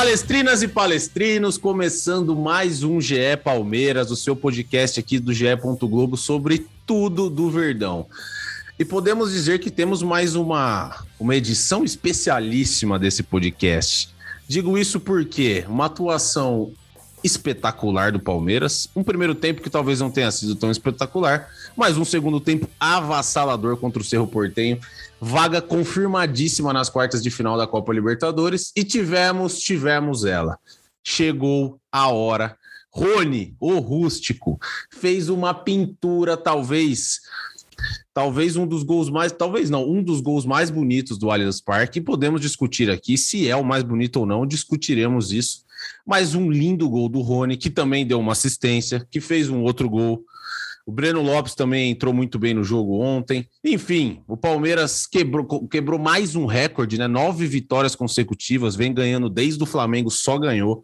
Palestrinas e palestrinos, começando mais um GE Palmeiras, o seu podcast aqui do GE. Globo sobre tudo do Verdão. E podemos dizer que temos mais uma, uma edição especialíssima desse podcast. Digo isso porque uma atuação espetacular do Palmeiras, um primeiro tempo que talvez não tenha sido tão espetacular, mas um segundo tempo avassalador contra o Cerro Portenho vaga confirmadíssima nas quartas de final da Copa Libertadores e tivemos, tivemos ela. Chegou a hora. Rony, o rústico, fez uma pintura, talvez, talvez um dos gols mais, talvez não, um dos gols mais bonitos do Allianz Parque. Podemos discutir aqui se é o mais bonito ou não, discutiremos isso. Mas um lindo gol do Rony, que também deu uma assistência, que fez um outro gol o Breno Lopes também entrou muito bem no jogo ontem. Enfim, o Palmeiras quebrou, quebrou mais um recorde, né? Nove vitórias consecutivas, vem ganhando desde o Flamengo, só ganhou.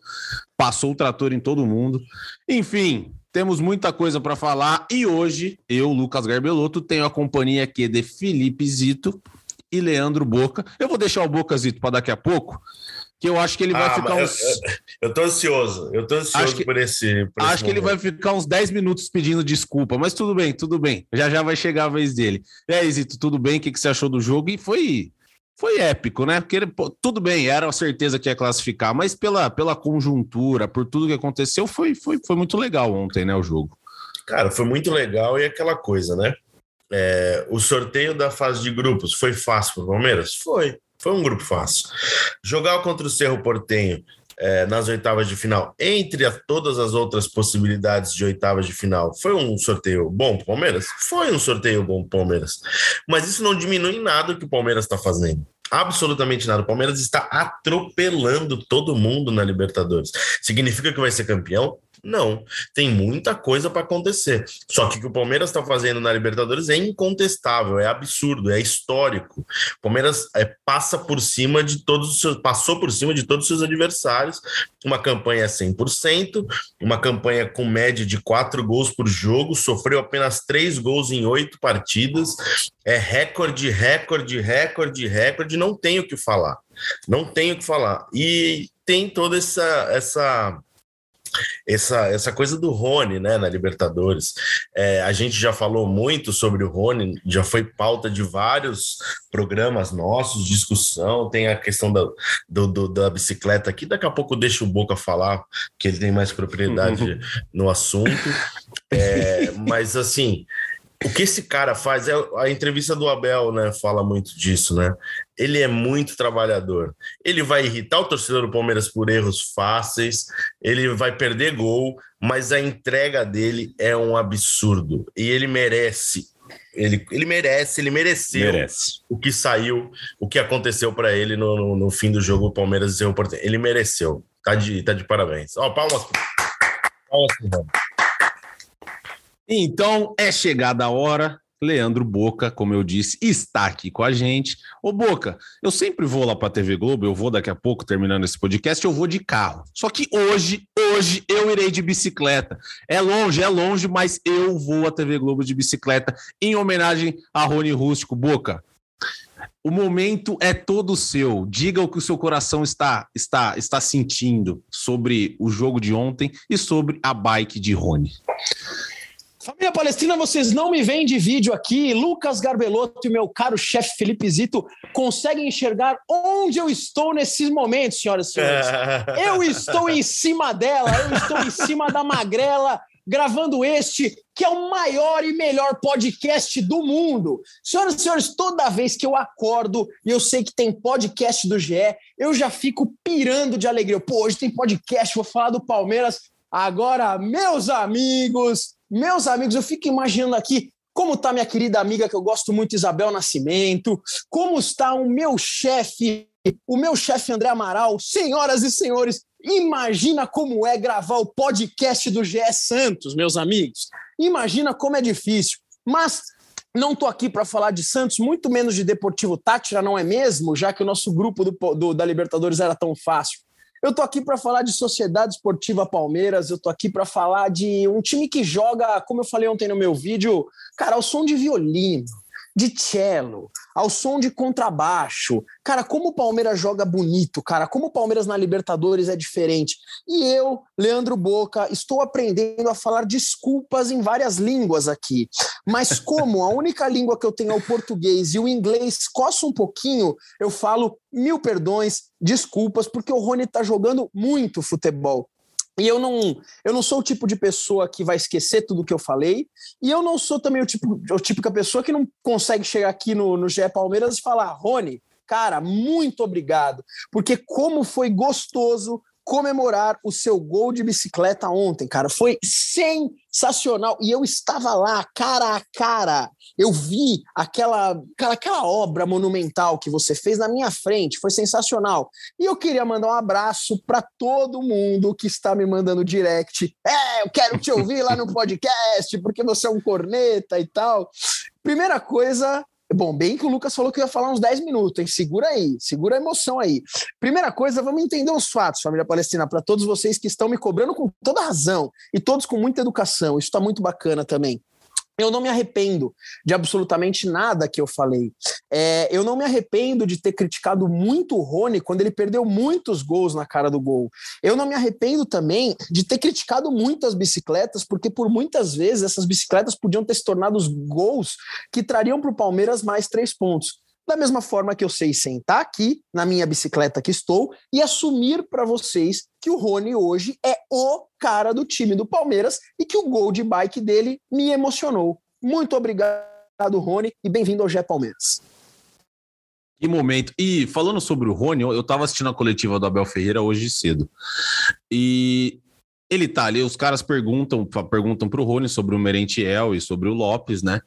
Passou o trator em todo mundo. Enfim, temos muita coisa para falar e hoje eu, Lucas Garbelotto, tenho a companhia aqui de Felipe Zito e Leandro Boca. Eu vou deixar o Boca Zito para daqui a pouco, que eu acho que ele vai ah, ficar uns. Eu, eu, tô ansioso, eu tô ansioso que, por esse. Por acho esse que ele vai ficar uns 10 minutos pedindo desculpa, mas tudo bem, tudo bem. Já já vai chegar a vez dele. E aí, Zito, tudo bem? O que, que você achou do jogo? E foi. Foi épico, né? Porque ele, pô, tudo bem, era a certeza que ia classificar, mas pela, pela conjuntura, por tudo que aconteceu, foi, foi, foi muito legal ontem, né? O jogo. Cara, foi muito legal e aquela coisa, né? É, o sorteio da fase de grupos foi fácil para o Palmeiras? Foi. Foi um grupo fácil. Jogar contra o Cerro Portenho é, nas oitavas de final, entre a, todas as outras possibilidades de oitavas de final, foi um sorteio bom para o Palmeiras? Foi um sorteio bom para o Palmeiras. Mas isso não diminui nada o que o Palmeiras está fazendo. Absolutamente nada. O Palmeiras está atropelando todo mundo na Libertadores. Significa que vai ser campeão? Não, tem muita coisa para acontecer. Só que o que o Palmeiras está fazendo na Libertadores é incontestável, é absurdo, é histórico. O Palmeiras é, passa por cima de todos os seus, passou por cima de todos os seus adversários. Uma campanha 100%, uma campanha com média de quatro gols por jogo, sofreu apenas três gols em oito partidas. É recorde, recorde, recorde, recorde. Não tenho o que falar. Não tenho o que falar. E tem toda essa essa essa, essa coisa do Rony, né, na Libertadores. É, a gente já falou muito sobre o Rony, já foi pauta de vários programas nossos, discussão. Tem a questão da, do, do, da bicicleta aqui, daqui a pouco deixa o Boca falar, que ele tem mais propriedade no assunto. É, mas assim o que esse cara faz é a entrevista do Abel, né? Fala muito disso, né? Ele é muito trabalhador. Ele vai irritar o torcedor do Palmeiras por erros fáceis, ele vai perder gol, mas a entrega dele é um absurdo e ele merece. Ele, ele merece, ele mereceu merece. o que saiu, o que aconteceu para ele no, no, no, fim do jogo, o Palmeiras e o. Ele mereceu. Tá de, tá de parabéns. Ó, palmas. Palmas, então é chegada a hora. Leandro Boca, como eu disse, está aqui com a gente. Ô Boca, eu sempre vou lá para a TV Globo, eu vou daqui a pouco terminando esse podcast, eu vou de carro. Só que hoje, hoje eu irei de bicicleta. É longe, é longe, mas eu vou à TV Globo de bicicleta em homenagem a Rony Rústico. Boca, o momento é todo seu. Diga o que o seu coração está está está sentindo sobre o jogo de ontem e sobre a bike de Rony. Família Palestina, vocês não me veem de vídeo aqui. Lucas Garbelotto e meu caro chefe Felipe Zito conseguem enxergar onde eu estou nesses momentos, senhoras e senhores. Eu estou em cima dela, eu estou em cima da magrela, gravando este, que é o maior e melhor podcast do mundo. Senhoras e senhores, toda vez que eu acordo e eu sei que tem podcast do GE, eu já fico pirando de alegria. Pô, hoje tem podcast, vou falar do Palmeiras. Agora, meus amigos, meus amigos, eu fico imaginando aqui Como está minha querida amiga que eu gosto muito, Isabel Nascimento? Como está o meu chefe, o meu chefe André Amaral? Senhoras e senhores, imagina como é gravar o podcast do GE Santos, meus amigos. Imagina como é difícil. Mas não estou aqui para falar de Santos, muito menos de Deportivo Tátira, não é mesmo? Já que o nosso grupo do, do da Libertadores era tão fácil. Eu tô aqui para falar de Sociedade Esportiva Palmeiras, eu tô aqui para falar de um time que joga, como eu falei ontem no meu vídeo, cara, ao som de violino, de cello, ao som de contrabaixo. Cara, como o Palmeiras joga bonito, cara, como o Palmeiras na Libertadores é diferente. E eu, Leandro Boca, estou aprendendo a falar desculpas em várias línguas aqui. Mas como a única língua que eu tenho é o português e o inglês coça um pouquinho, eu falo mil perdões, desculpas, porque o Rony tá jogando muito futebol. E eu não, eu não sou o tipo de pessoa que vai esquecer tudo que eu falei. E eu não sou também o tipo, o típica pessoa que não consegue chegar aqui no, no GE Palmeiras e falar, Rony, cara, muito obrigado. Porque como foi gostoso comemorar o seu gol de bicicleta ontem, cara. Foi sensacional. E eu estava lá, cara a cara. Eu vi aquela, cara, aquela obra monumental que você fez na minha frente. Foi sensacional. E eu queria mandar um abraço para todo mundo que está me mandando direct. É, eu quero te ouvir lá no podcast, porque você é um corneta e tal. Primeira coisa, Bom, bem que o Lucas falou que ia falar uns 10 minutos, hein? Segura aí, segura a emoção aí. Primeira coisa, vamos entender os fatos, família palestina, para todos vocês que estão me cobrando com toda razão e todos com muita educação. Isso está muito bacana também. Eu não me arrependo de absolutamente nada que eu falei. É, eu não me arrependo de ter criticado muito o Rony quando ele perdeu muitos gols na cara do gol. Eu não me arrependo também de ter criticado muito as bicicletas, porque por muitas vezes essas bicicletas podiam ter se tornado os gols que trariam para o Palmeiras mais três pontos. Da mesma forma que eu sei sentar aqui na minha bicicleta que estou e assumir para vocês que o Rony hoje é o cara do time do Palmeiras e que o gol de bike dele me emocionou. Muito obrigado, Rony, e bem-vindo ao Gé Palmeiras. Que momento. E falando sobre o Rony, eu estava assistindo a coletiva do Abel Ferreira hoje cedo. E ele tá ali, os caras perguntam, perguntam pro Rony sobre o Merentiel e sobre o Lopes, né?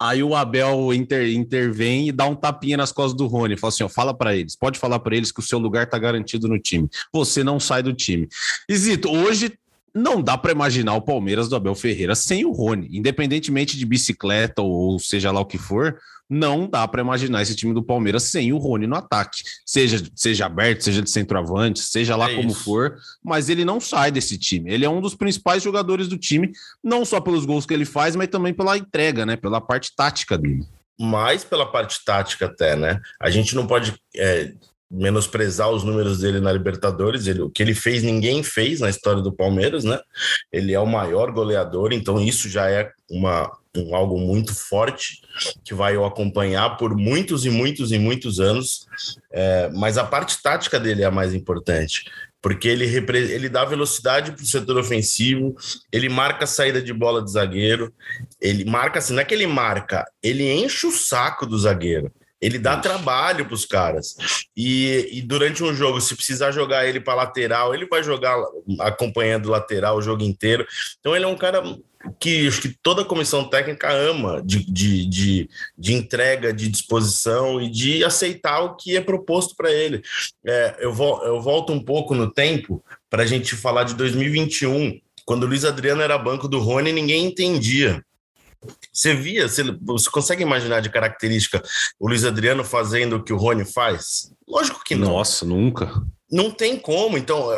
Aí o Abel inter, intervém e dá um tapinha nas costas do Rony. Fala assim: ó, fala para eles, pode falar para eles que o seu lugar tá garantido no time. Você não sai do time. Isito, hoje não dá para imaginar o Palmeiras do Abel Ferreira sem o Rony, independentemente de bicicleta ou seja lá o que for não dá para imaginar esse time do Palmeiras sem o Rony no ataque. Seja, seja aberto, seja de centroavante, seja lá é como isso. for, mas ele não sai desse time. Ele é um dos principais jogadores do time, não só pelos gols que ele faz, mas também pela entrega, né? Pela parte tática dele. Mais pela parte tática até, né? A gente não pode é, menosprezar os números dele na Libertadores. Ele, o que ele fez, ninguém fez na história do Palmeiras, né? Ele é o maior goleador, então isso já é uma, um, algo muito forte que vai o acompanhar por muitos e muitos e muitos anos. É, mas a parte tática dele é a mais importante. Porque ele, ele dá velocidade para o setor ofensivo, ele marca a saída de bola de zagueiro, ele marca assim, não é que ele marca, ele enche o saco do zagueiro. Ele dá trabalho para os caras. E, e, durante um jogo, se precisar jogar ele para lateral, ele vai jogar acompanhando o lateral o jogo inteiro. Então, ele é um cara que acho que toda a comissão técnica ama de, de, de, de entrega, de disposição e de aceitar o que é proposto para ele. É, eu, vo, eu volto um pouco no tempo para a gente falar de 2021, quando o Luiz Adriano era banco do Rony, ninguém entendia. Você via, você, você, consegue imaginar de característica o Luiz Adriano fazendo o que o Rony faz? Lógico que não. Nossa, nunca. Não tem como. Então,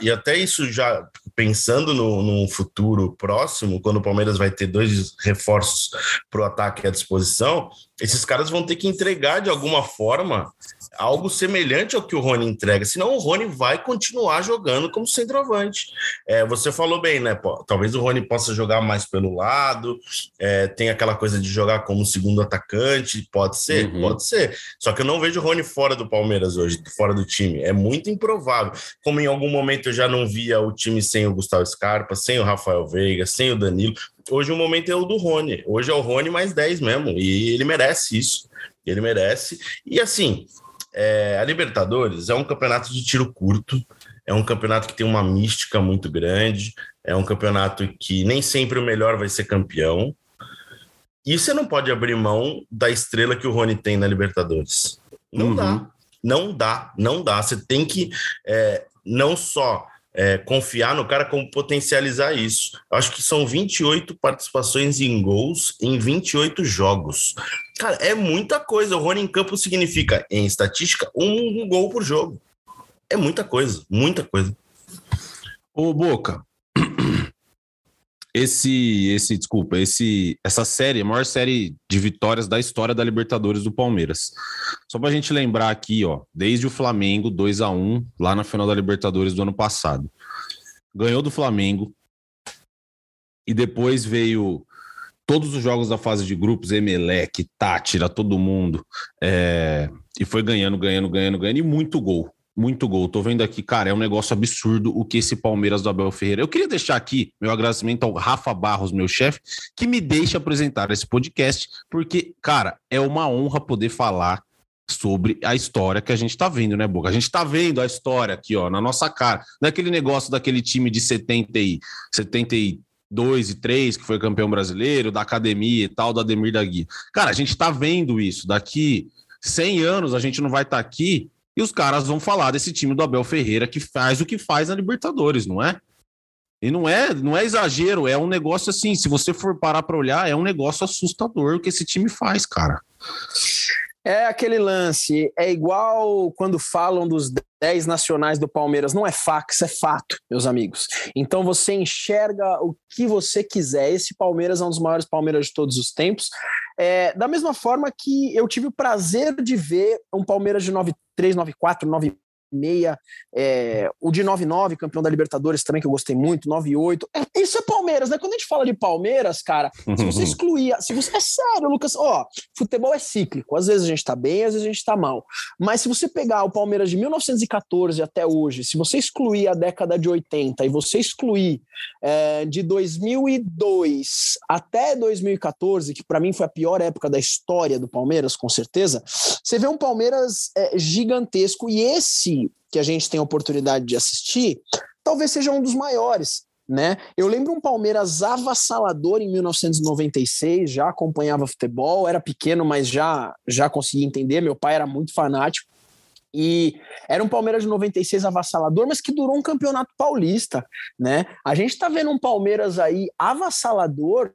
e até isso já pensando no, no futuro próximo, quando o Palmeiras vai ter dois reforços para o ataque à disposição, esses caras vão ter que entregar de alguma forma algo semelhante ao que o Rony entrega, senão o Rony vai continuar jogando como centroavante. É, você falou bem, né? Pô, talvez o Rony possa jogar mais pelo lado, é, tem aquela coisa de jogar como segundo atacante, pode ser, uhum. pode ser. Só que eu não vejo o Rony fora do Palmeiras hoje, fora do time. É muito improvável. Como em algum momento eu já não via o time sem o Gustavo Scarpa, sem o Rafael Veiga, sem o Danilo. Hoje o momento é o do Rony. Hoje é o Rony mais 10 mesmo. E ele merece isso. Ele merece. E assim, é, a Libertadores é um campeonato de tiro curto. É um campeonato que tem uma mística muito grande. É um campeonato que nem sempre o melhor vai ser campeão. E você não pode abrir mão da estrela que o Rony tem na Libertadores. Não uhum. dá. Não dá, não dá. Você tem que é, não só é, confiar no cara, como potencializar isso. Acho que são 28 participações em gols em 28 jogos. Cara, é muita coisa. O Rony em campo significa, em estatística, um, um gol por jogo. É muita coisa, muita coisa. Ô, Boca, esse, esse, desculpa, esse, essa série, a maior série de vitórias da história da Libertadores do Palmeiras. Só para a gente lembrar aqui, ó, desde o Flamengo 2 a 1 lá na final da Libertadores do ano passado. Ganhou do Flamengo e depois veio todos os jogos da fase de grupos, Emelec, Tátira, todo mundo, é, e foi ganhando, ganhando, ganhando, ganhando, e muito gol. Muito gol. Tô vendo aqui, cara, é um negócio absurdo o que esse Palmeiras do Abel Ferreira. Eu queria deixar aqui meu agradecimento ao Rafa Barros, meu chefe, que me deixa apresentar esse podcast, porque, cara, é uma honra poder falar sobre a história que a gente tá vendo, né, Boca? A gente tá vendo a história aqui, ó, na nossa cara. Daquele negócio daquele time de 70 e 72 e 3, que foi campeão brasileiro, da academia e tal, do Ademir da Guia. Cara, a gente tá vendo isso. Daqui 100 anos a gente não vai estar tá aqui e os caras vão falar desse time do Abel Ferreira que faz o que faz na Libertadores, não é? E não é, não é exagero, é um negócio assim, se você for parar para olhar, é um negócio assustador o que esse time faz, cara. É aquele lance, é igual quando falam dos 10 nacionais do Palmeiras, não é fax, é fato, meus amigos. Então você enxerga o que você quiser. Esse Palmeiras é um dos maiores Palmeiras de todos os tempos. É, da mesma forma que eu tive o prazer de ver um Palmeiras de 93, 94, 95 meia, é, o de 9-9, campeão da Libertadores também, que eu gostei muito, 9-8. É, isso é Palmeiras, né? Quando a gente fala de Palmeiras, cara, se você excluir. Se você, é sério, Lucas, ó, futebol é cíclico. Às vezes a gente tá bem, às vezes a gente tá mal. Mas se você pegar o Palmeiras de 1914 até hoje, se você excluir a década de 80 e você excluir é, de 2002 até 2014, que para mim foi a pior época da história do Palmeiras, com certeza, você vê um Palmeiras é, gigantesco e esse que a gente tem a oportunidade de assistir, talvez seja um dos maiores. Né? Eu lembro um Palmeiras avassalador em 1996, já acompanhava futebol, era pequeno, mas já já conseguia entender. Meu pai era muito fanático. E era um Palmeiras de 96 avassalador, mas que durou um campeonato paulista, né? A gente tá vendo um Palmeiras aí avassalador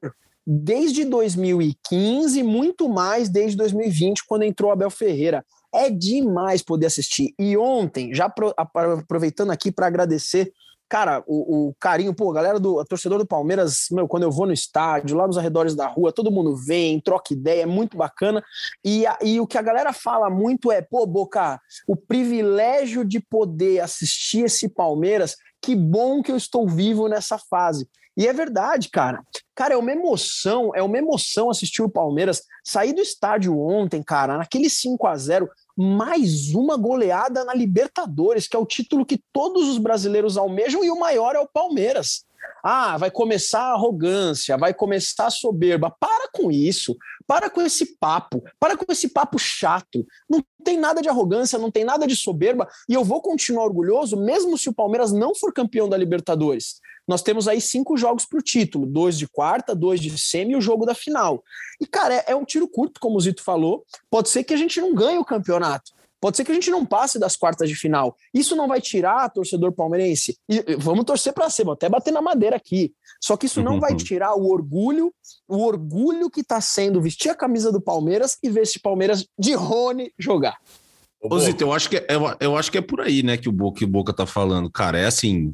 desde 2015, muito mais desde 2020, quando entrou Abel Ferreira. É demais poder assistir. E ontem, já aproveitando aqui para agradecer, cara, o, o, carinho, pô, galera do torcedor do Palmeiras, meu, quando eu vou no estádio, lá nos arredores da rua, todo mundo vem, troca ideia, é muito bacana. E, a, e o que a galera fala muito é, pô, Boca, o privilégio de poder assistir esse Palmeiras, que bom que eu estou vivo nessa fase. E é verdade, cara. Cara, é uma emoção, é uma emoção assistir o Palmeiras sair do estádio ontem, cara, naquele 5 a 0 mais uma goleada na Libertadores, que é o título que todos os brasileiros almejam e o maior é o Palmeiras. Ah, vai começar a arrogância, vai começar a soberba. Para com isso. Para com esse papo. Para com esse papo chato. Não tem nada de arrogância, não tem nada de soberba. E eu vou continuar orgulhoso, mesmo se o Palmeiras não for campeão da Libertadores nós temos aí cinco jogos para o título: dois de quarta, dois de semi e o jogo da final. E, cara, é, é um tiro curto, como o Zito falou. Pode ser que a gente não ganhe o campeonato. Pode ser que a gente não passe das quartas de final. Isso não vai tirar torcedor palmeirense. E vamos torcer para ser, vou até bater na madeira aqui. Só que isso não vai tirar o orgulho, o orgulho que está sendo vestir a camisa do Palmeiras e ver esse Palmeiras de Rony jogar. Ô, Zito, eu acho, que é, eu, eu acho que é por aí, né, que o Boca, que o Boca tá falando. Cara, é assim,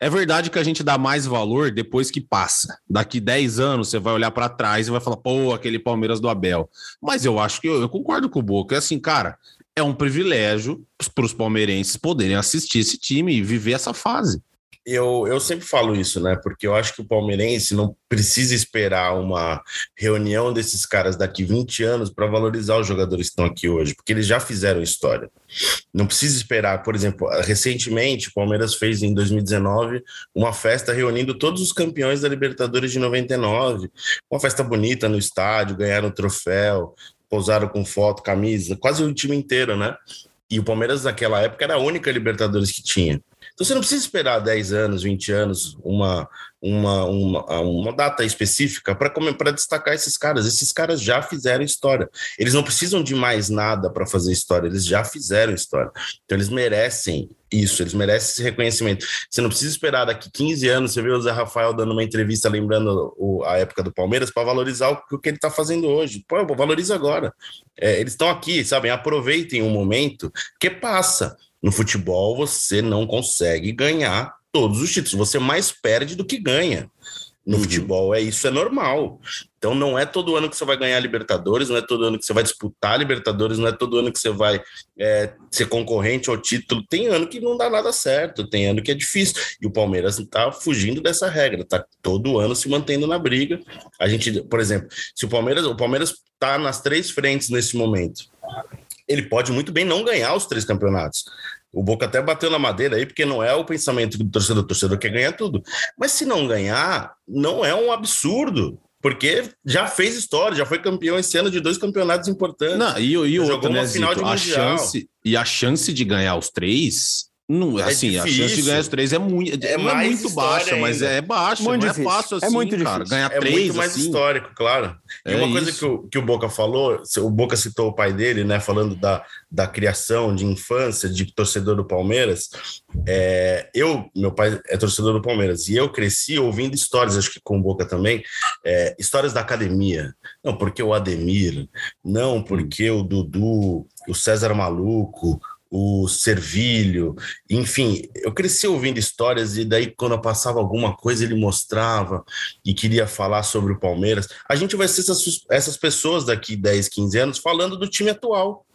é verdade que a gente dá mais valor depois que passa. Daqui 10 anos você vai olhar para trás e vai falar, pô, aquele Palmeiras do Abel. Mas eu acho que eu, eu concordo com o Boca. É assim, cara, é um privilégio para os palmeirenses poderem assistir esse time e viver essa fase eu, eu sempre falo isso, né? Porque eu acho que o palmeirense não precisa esperar uma reunião desses caras daqui 20 anos para valorizar os jogadores que estão aqui hoje, porque eles já fizeram história. Não precisa esperar, por exemplo, recentemente o Palmeiras fez em 2019 uma festa reunindo todos os campeões da Libertadores de 99, uma festa bonita no estádio, ganharam o troféu, pousaram com foto, camisa, quase o time inteiro, né? E o Palmeiras naquela época era a única Libertadores que tinha. Então você não precisa esperar 10 anos, 20 anos, uma, uma, uma, uma data específica para destacar esses caras. Esses caras já fizeram história. Eles não precisam de mais nada para fazer história, eles já fizeram história. Então eles merecem isso, eles merecem esse reconhecimento. Você não precisa esperar daqui 15 anos, você vê o Zé Rafael dando uma entrevista lembrando o, a época do Palmeiras para valorizar o, o, que ele está fazendo hoje. Pô, valoriza agora. É, eles estão aqui, sabem? Aproveitem o momento que passa. No futebol, você não consegue ganhar todos os títulos. Você mais perde do que ganha. No uhum. futebol é isso, é normal. Então não é todo ano que você vai ganhar Libertadores, não é todo ano que você vai disputar Libertadores, não é todo ano que você vai é, ser concorrente ao título. Tem ano que não dá nada certo, tem ano que é difícil. E o Palmeiras está fugindo dessa regra, está todo ano se mantendo na briga. A gente, por exemplo, se o Palmeiras, o Palmeiras está nas três frentes nesse momento. Ele pode muito bem não ganhar os três campeonatos. O Boca até bateu na madeira aí, porque não é o pensamento do torcedor. O torcedor quer ganhar tudo. Mas se não ganhar, não é um absurdo. Porque já fez história, já foi campeão esse ano de dois campeonatos importantes. Não, e, e jogou uma né, final de a mundial. chance E a chance de ganhar os três não, é assim, difícil. a chance de ganhar os três é muito, é, é muito baixa, ainda. mas é baixa, muito não é difícil. é fácil assim, é muito cara. Difícil. Ganhar é três, muito mais assim, histórico, claro. E é uma coisa que o, que o Boca falou, o Boca citou o pai dele, né, falando da, da criação de infância de torcedor do Palmeiras. É, eu, meu pai é torcedor do Palmeiras, e eu cresci ouvindo histórias, acho que com o Boca também, é, histórias da academia. Não, porque o Ademir, não, porque o Dudu, o César Maluco, o Servilho, enfim, eu cresci ouvindo histórias e daí quando eu passava alguma coisa ele mostrava e queria falar sobre o Palmeiras. A gente vai ser essas, essas pessoas daqui 10, 15 anos falando do time atual.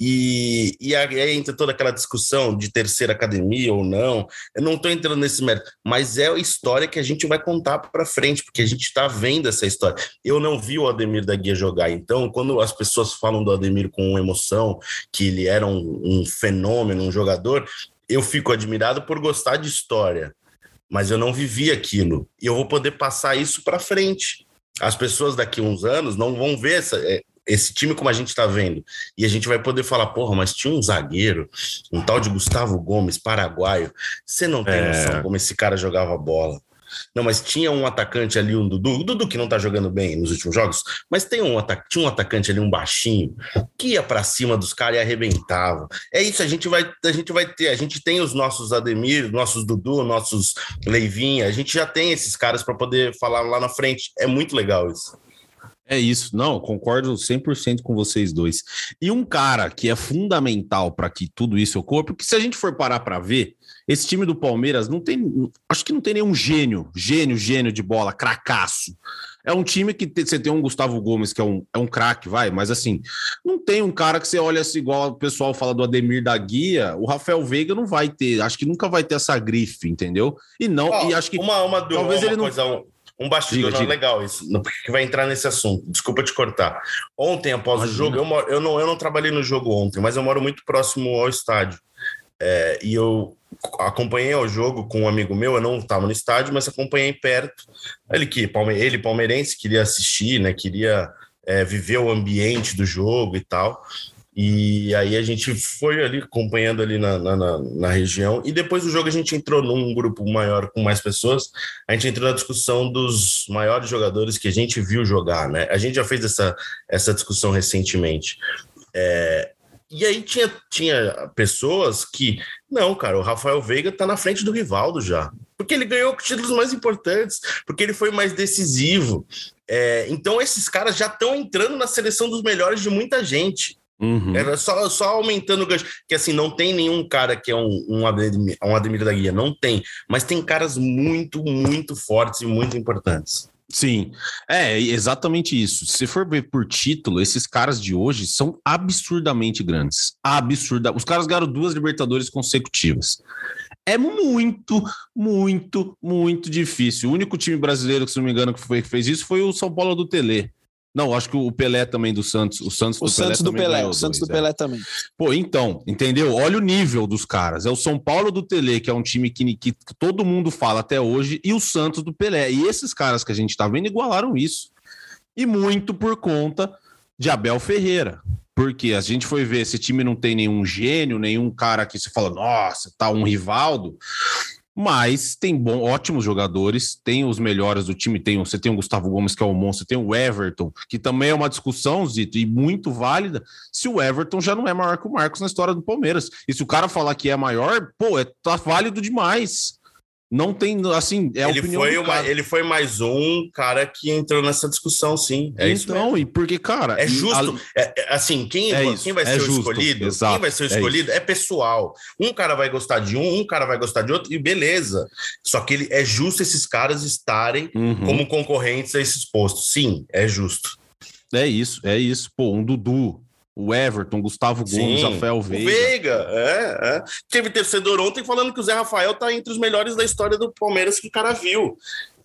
E, e aí entra toda aquela discussão de terceira academia ou não. Eu não estou entrando nesse mérito, mas é a história que a gente vai contar para frente, porque a gente está vendo essa história. Eu não vi o Ademir da Guia jogar, então, quando as pessoas falam do Ademir com emoção, que ele era um, um fenômeno, um jogador, eu fico admirado por gostar de história, mas eu não vivi aquilo. E eu vou poder passar isso para frente as pessoas daqui a uns anos não vão ver essa, é, esse time como a gente está vendo. E a gente vai poder falar, porra, mas tinha um zagueiro, um tal de Gustavo Gomes, paraguaio. Você não tem é. noção como esse cara jogava bola. Não, mas tinha um atacante ali, um Dudu, o Dudu que não tá jogando bem nos últimos jogos, mas tem um tinha um atacante ali, um baixinho, que ia para cima dos caras e arrebentava. É isso, a gente vai a gente vai ter, a gente tem os nossos Ademir, nossos Dudu, nossos Leivinha, a gente já tem esses caras para poder falar lá na frente. É muito legal isso. É isso, não, concordo 100% com vocês dois. E um cara que é fundamental para que tudo isso ocorra, porque se a gente for parar para ver, esse time do Palmeiras não tem, acho que não tem nenhum gênio, gênio, gênio de bola, cracaço. É um time que você tem um Gustavo Gomes, que é um, é um craque, vai, mas assim, não tem um cara que você olha assim, igual o pessoal fala do Ademir da Guia, o Rafael Veiga não vai ter, acho que nunca vai ter essa grife, entendeu? E não, e acho que. Uma, uma, talvez uma ele não. Coisa, um bastidor, diga, não, diga. legal isso, porque vai entrar nesse assunto. Desculpa te cortar. Ontem, após Imagina. o jogo, eu, moro, eu, não, eu não trabalhei no jogo ontem, mas eu moro muito próximo ao estádio. É, e eu acompanhei o jogo com um amigo meu, eu não estava no estádio, mas acompanhei perto. Ele que ele palmeirense queria assistir, né? Queria é, viver o ambiente do jogo e tal. E aí a gente foi ali acompanhando ali na, na, na, região. E depois do jogo a gente entrou num grupo maior com mais pessoas. A gente entrou na discussão dos maiores jogadores que a gente viu jogar, né? A gente já fez essa, essa discussão recentemente. É, e aí tinha, tinha pessoas que, não, cara, o Rafael Veiga tá na frente do Rivaldo já. Porque ele ganhou títulos mais importantes, porque ele foi mais decisivo. É, então esses caras já estão entrando na seleção dos melhores de muita gente. Uhum. Era só, só aumentando o gancho. Que assim, não tem nenhum cara que é um, um, Ademir, um Ademir da Guia, não tem. Mas tem caras muito, muito fortes e muito importantes. Sim, é exatamente isso. Se for ver por título, esses caras de hoje são absurdamente grandes. Absurda. Os caras ganharam duas Libertadores consecutivas. É muito, muito, muito difícil. O único time brasileiro, que se não me engano, que, foi, que fez isso foi o São Paulo do Tele. Não, acho que o Pelé também do Santos. O Santos o do Santos Pelé do Pelé. O Santos dois, do é. Pelé também. Pô, então, entendeu? Olha o nível dos caras. É o São Paulo do Tele, que é um time que, que todo mundo fala até hoje, e o Santos do Pelé. E esses caras que a gente tá vendo igualaram isso. E muito por conta de Abel Ferreira. Porque a gente foi ver, esse time não tem nenhum gênio, nenhum cara que se fala, nossa, tá um Rivaldo. Mas tem bom, ótimos jogadores, tem os melhores do time, tem, você tem o Gustavo Gomes, que é o monstro, tem o Everton, que também é uma discussão, Zito, e muito válida, se o Everton já não é maior que o Marcos na história do Palmeiras. E se o cara falar que é maior, pô, é, tá válido demais. Não tem, assim, é a ele opinião foi uma. Ele foi mais um cara que entrou nessa discussão, sim. É então, e porque, cara... É justo. a- É, é, assim, quem, É quem isso, vai é ser o justo, escolhido? exato, quem vai ser o é escolhido é, pessoal. Um cara vai gostar de um, um cara vai gostar de outro, e beleza. Só que ele, é justo esses caras estarem Uhum. como concorrentes a esses postos. Sim, é justo. É isso, é isso. Pô, um Dudu, o Everton, Gustavo Gomes, Sim. Rafael O Veiga. Veiga, é, é. Teve torcedor ontem falando que o Zé Rafael tá entre os melhores da história do Palmeiras que o cara viu.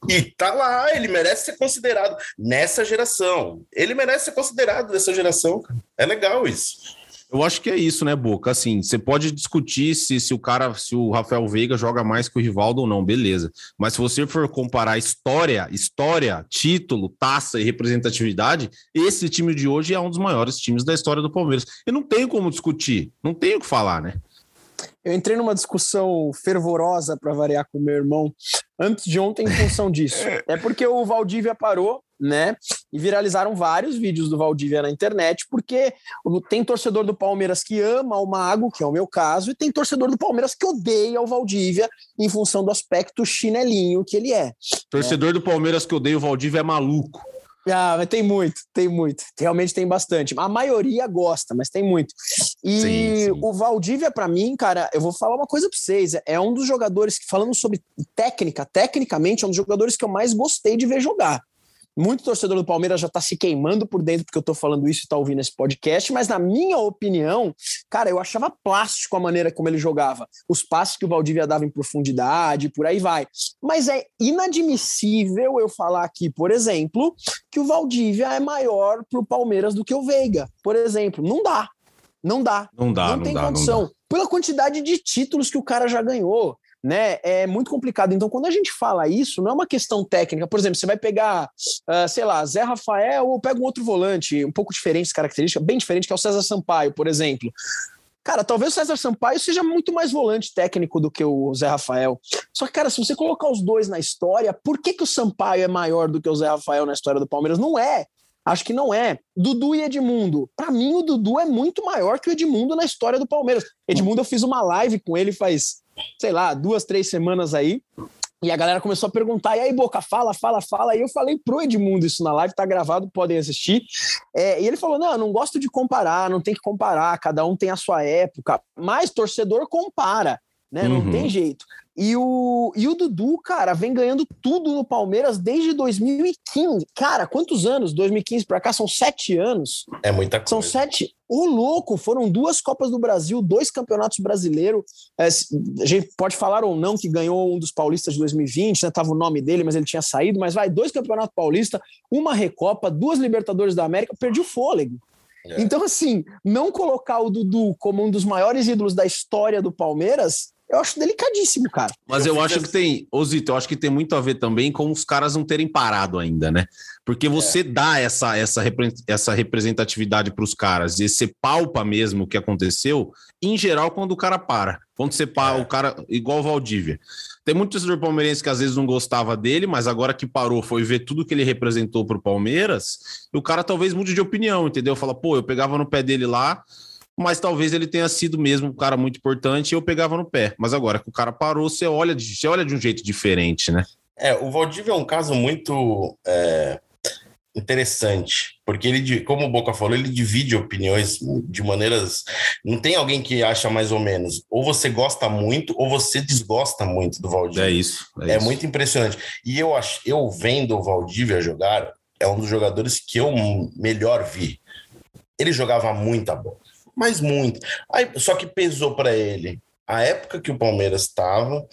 E tá lá, ele merece ser considerado nessa geração. Ele merece ser considerado dessa geração, cara. É legal isso. Eu acho que é isso, né, Boca? Assim, você pode discutir se, se o cara, se o Rafael Veiga joga mais que o Rivaldo ou não, beleza. Mas se você for comparar história, história, título, taça e representatividade, esse time de hoje é um dos maiores times da história do Palmeiras. E não tem como discutir, não tem o que falar, né? Eu entrei numa discussão fervorosa para variar com meu irmão antes de ontem em função disso. É porque o Valdívia parou, né? E viralizaram vários vídeos do Valdívia na internet, porque tem torcedor do Palmeiras que ama o Mago, que é o meu caso, e tem torcedor do Palmeiras que odeia o Valdívia em função do aspecto chinelinho que ele é. Torcedor do Palmeiras que odeia o Valdívia é maluco. Ah, mas tem muito, tem muito. Realmente tem bastante. A maioria gosta, mas tem muito. E Sim, sim. o Valdívia, pra mim, cara, eu vou falar uma coisa pra vocês. É um dos jogadores que, falando sobre técnica, tecnicamente, é um dos jogadores que eu mais gostei de ver jogar. Muito torcedor do Palmeiras já tá se queimando por dentro porque eu tô falando isso e tá ouvindo esse podcast, mas na minha opinião, cara, eu achava plástico a maneira como ele jogava. Os passes que o Valdívia dava em profundidade, por aí vai. Mas é inadmissível eu falar aqui, por exemplo, que o Valdívia é maior pro Palmeiras do que o Veiga, por exemplo. Não dá. Não dá. Não dá, não, não, tem dá, não condição. dá. Pela quantidade de títulos que o cara já ganhou, né? É muito complicado. Então, quando a gente fala isso, não é uma questão técnica. Por exemplo, você vai pegar, ah, sei lá, Zé Rafael ou pega um outro volante um pouco diferente característica, bem diferente, que é o César Sampaio, por exemplo. Cara, talvez o César Sampaio seja muito mais volante técnico do que o Zé Rafael. Só que, cara, se você colocar os dois na história, por que, que o Sampaio é maior do que o Zé Rafael na história do Palmeiras? Não é. Acho que não é. Dudu e Edmundo. Para mim, o Dudu é muito maior que o Edmundo na história do Palmeiras. Edmundo, eu fiz uma live com ele faz, sei lá, duas, três semanas aí. E a galera começou a perguntar, e aí, Boca, fala, fala, fala. E eu falei pro Edmundo isso na live, tá gravado, podem assistir. É, e ele falou: não, não gosto de comparar, não tem que comparar, cada um tem a sua época. Mas torcedor compara, né? Não Uhum. tem jeito. E o, e o Dudu, cara, vem ganhando tudo no Palmeiras desde 2015. Cara, quantos anos? 2015 pra cá são sete anos. É muita coisa. São sete. O louco, foram duas Copas do Brasil, dois campeonatos brasileiros. É, a gente pode falar ou não que ganhou um dos paulistas de 2020, né? Tava o nome dele, mas ele tinha saído. Mas vai, dois campeonatos paulistas, uma Recopa, duas Libertadores da América, perdi o fôlego. É. Então, assim, não colocar o Dudu como um dos maiores ídolos da história do Palmeiras, eu acho delicadíssimo, cara. Mas Eu eu, acho essa- que tem, ô Zito, eu acho que tem muito a ver também com os caras não terem parado ainda, né? Porque você dá essa, essa, essa representatividade para os caras e você palpa mesmo o que aconteceu, em geral, quando o cara para. Quando você para, É. o cara, igual o Valdívia. Tem muito torcedor palmeirense que às vezes não gostava dele, mas agora que parou, foi ver tudo que ele representou pro Palmeiras, e o cara talvez mude de opinião, entendeu? Fala, pô, eu pegava no pé dele lá, mas talvez ele tenha sido mesmo um cara muito importante e eu pegava no pé. Mas agora que o cara parou, você olha de, você olha de um jeito diferente, né? É, o Valdívia é um caso muito é, interessante, porque ele, como o Boca falou, ele divide opiniões de maneiras. Não tem alguém que acha mais ou menos. Ou você gosta muito, ou você desgosta muito do Valdívia. É isso. É, isso. muito impressionante. E eu acho, eu vendo o Valdívia jogar, é um dos jogadores que eu melhor vi. Ele jogava muita bola, mas muito. Aí, só que pesou para ele a época que o Palmeiras estava.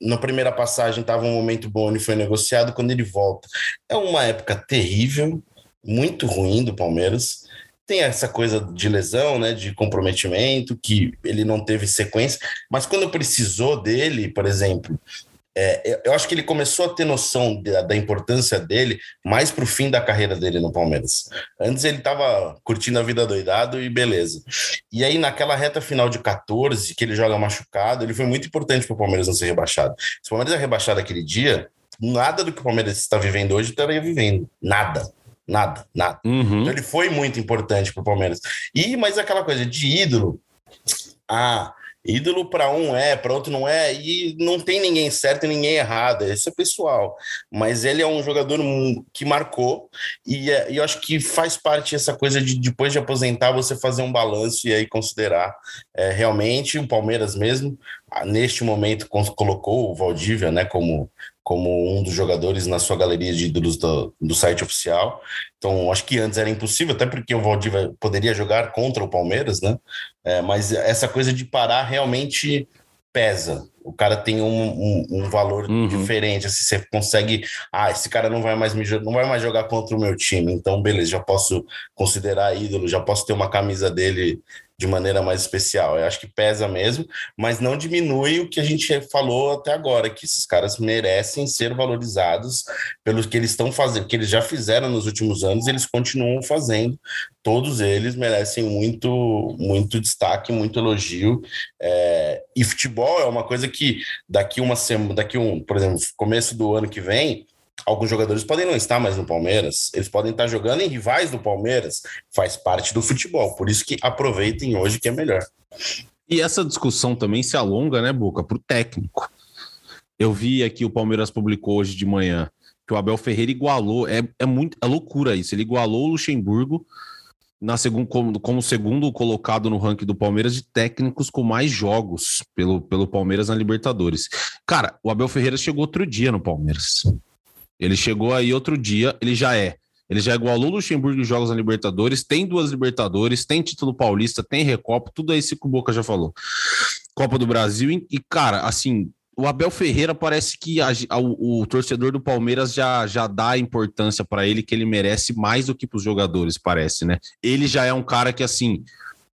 Na primeira passagem estava um momento bom, ele foi negociado. Quando ele volta, é uma época terrível, muito ruim do Palmeiras. Tem essa coisa de lesão, né, de comprometimento, que ele não teve sequência. Mas quando precisou dele, por exemplo, é, eu acho que ele começou a ter noção da, da importância dele mais para o fim da carreira dele no Palmeiras. Antes ele estava curtindo a vida doidado e beleza. E aí, naquela reta final de 14, que ele joga machucado, ele foi muito importante para o Palmeiras não ser rebaixado. Se o Palmeiras é rebaixado aquele dia, nada do que o Palmeiras está vivendo hoje estaria vivendo. Nada. Nada, nada. Uhum. Então ele foi muito importante para o Palmeiras. E, mas aquela coisa de ídolo. Ah, Ídolo para um é, para outro não é, e não tem ninguém certo e ninguém errado, esse é pessoal. Mas ele é um jogador que marcou, e, é, e eu acho que faz parte essa coisa de depois de aposentar você fazer um balanço e aí considerar é, realmente o Palmeiras mesmo, neste momento colocou o Valdívia né, como como um dos jogadores na sua galeria de ídolos do, do site oficial. Então, acho que antes era impossível, até porque o Valdívia poderia jogar contra o Palmeiras, né? É, mas essa coisa de parar realmente pesa. O cara tem um, um, um valor uhum. diferente. Assim, você consegue. Ah, esse cara não vai mais me não vai mais jogar contra o meu time. Então, beleza, já posso considerar ídolo, já posso ter uma camisa dele de maneira mais especial. Eu acho que pesa mesmo, mas não diminui o que a gente falou até agora, que esses caras merecem ser valorizados pelo que eles estão fazendo, que eles já fizeram nos últimos anos, eles continuam fazendo. Todos eles merecem muito, muito destaque, muito elogio. É, e futebol é uma coisa que daqui uma semana, daqui um, por exemplo, começo do ano que vem, alguns jogadores podem não estar mais no Palmeiras, eles podem estar jogando em rivais do Palmeiras, faz parte do futebol, por isso que aproveitem hoje que é melhor. E essa discussão também se alonga, né, Boca, para o técnico. Eu vi aqui, o Palmeiras publicou hoje de manhã, que o Abel Ferreira igualou, é, é muito é loucura isso, ele igualou o Luxemburgo na segundo, como, como segundo colocado no ranking do Palmeiras de técnicos com mais jogos pelo, pelo Palmeiras na Libertadores. Cara, o Abel Ferreira chegou outro dia no Palmeiras. Ele chegou aí outro dia, ele já é. Ele já é igual o Luxemburgo em jogos na Libertadores, tem duas Libertadores, tem título paulista, tem Recopa, tudo isso que o Boca já falou. Copa do Brasil, e, cara, assim, o Abel Ferreira parece que a, a, o, o, torcedor do Palmeiras já, já dá importância para ele, que ele merece mais do que para os jogadores, parece, né? Ele já é um cara que, assim,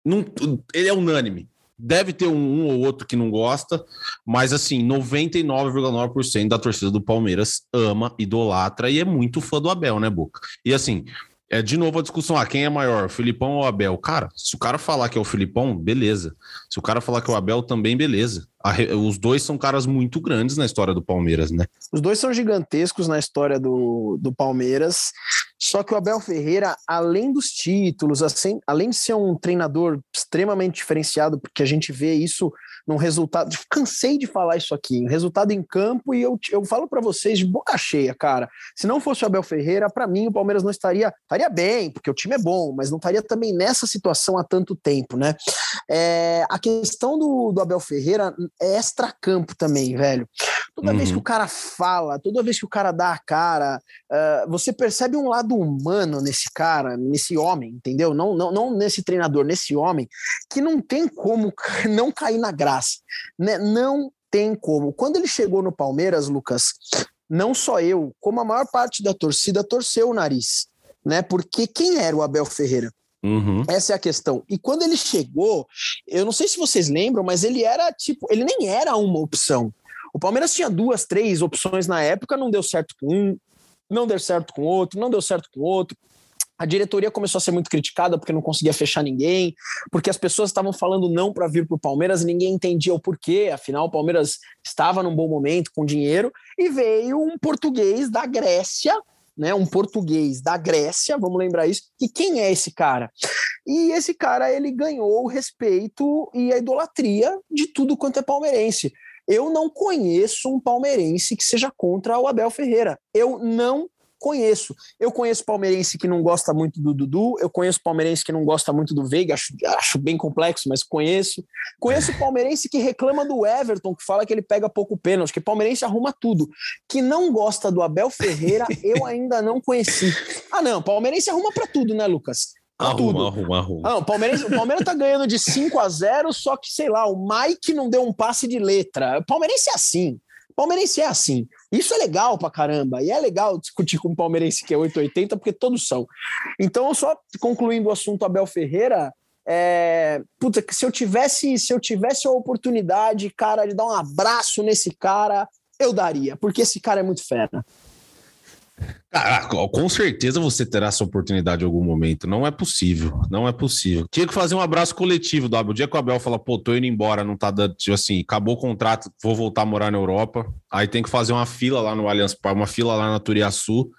não, ele é unânime. Deve ter um, um, ou outro que não gosta, mas assim, 99,9% da torcida do Palmeiras ama, idolatra e é muito fã do Abel, né, Boca? E assim, é de novo a discussão: ah, quem é maior, Filipão ou Abel? Cara, se o cara falar que é o Filipão, beleza. Se o cara falar que é o Abel, também beleza. os dois são caras muito grandes na história do Palmeiras, né? Os dois são gigantescos na história do, do Palmeiras. Só que o Abel Ferreira, além dos títulos, assim, além de ser um treinador extremamente diferenciado, porque a gente vê isso num resultado. Cansei de falar isso aqui, um resultado em campo, e eu, eu falo para vocês de boca cheia, cara. Se não fosse o Abel Ferreira, para mim o Palmeiras não estaria. Estaria bem, porque o time é bom, mas não estaria também nessa situação há tanto tempo, né? É, a questão do, do Abel Ferreira é extra-campo também, velho. Toda uhum. vez que o cara fala, toda vez que o cara dá a cara, uh, você percebe um lado humano nesse cara, nesse homem, entendeu? Não, não, não nesse treinador, nesse homem, que não tem como não cair na graça. Né? Não tem como. Quando ele chegou no Palmeiras, Lucas, não só eu, como a maior parte da torcida torceu o nariz, né? Porque quem era o Abel Ferreira? Uhum. Essa é a questão. E quando ele chegou, eu não sei se vocês lembram, mas ele era tipo, ele nem era uma opção. O Palmeiras tinha duas, três opções na época, não deu certo com um, não deu certo com outro, não deu certo com outro. A diretoria começou a ser muito criticada porque não conseguia fechar ninguém, porque as pessoas estavam falando não para vir para o Palmeiras e ninguém entendia o porquê. Afinal, o Palmeiras estava num bom momento com dinheiro e veio um português da Grécia, né? Um português da Grécia, vamos lembrar isso. E quem é esse cara? E esse cara ele ganhou o respeito e a idolatria de tudo quanto é palmeirense. Eu não conheço um palmeirense que seja contra o Abel Ferreira. Eu não conheço. Eu conheço palmeirense que não gosta muito do Dudu, eu conheço palmeirense que não gosta muito do Veiga, acho, acho bem complexo, mas conheço. Conheço palmeirense que reclama do Everton, que fala que ele pega pouco pênalti, que palmeirense arruma tudo. Que não gosta do Abel Ferreira, eu ainda não conheci. Ah, não, palmeirense arruma para tudo, né, Lucas? Arruma, tudo. arruma, arruma. Não, o Palmeiras, o Palmeiras tá ganhando de 5 a 0, só que, sei lá, o Mike não deu um passe de letra. O palmeirense é assim. O palmeirense é assim. Isso é legal pra caramba. E é legal discutir com o palmeirense que é 880, porque todos são. Então, só concluindo o assunto Abel Ferreira, é, puta, se eu tivesse, se eu tivesse a oportunidade, cara, de dar um abraço nesse cara, eu daria, porque esse cara é muito fera. Cara, com certeza você terá essa oportunidade em algum momento. Não é possível, não é possível. Tinha que fazer um abraço coletivo, W. O dia que o Abel fala, pô, tô indo embora, não tá dando, tipo assim, acabou o contrato, vou voltar a morar na Europa. Aí tem que fazer uma fila lá no Allianz Parque, uma fila lá na Turiaçu.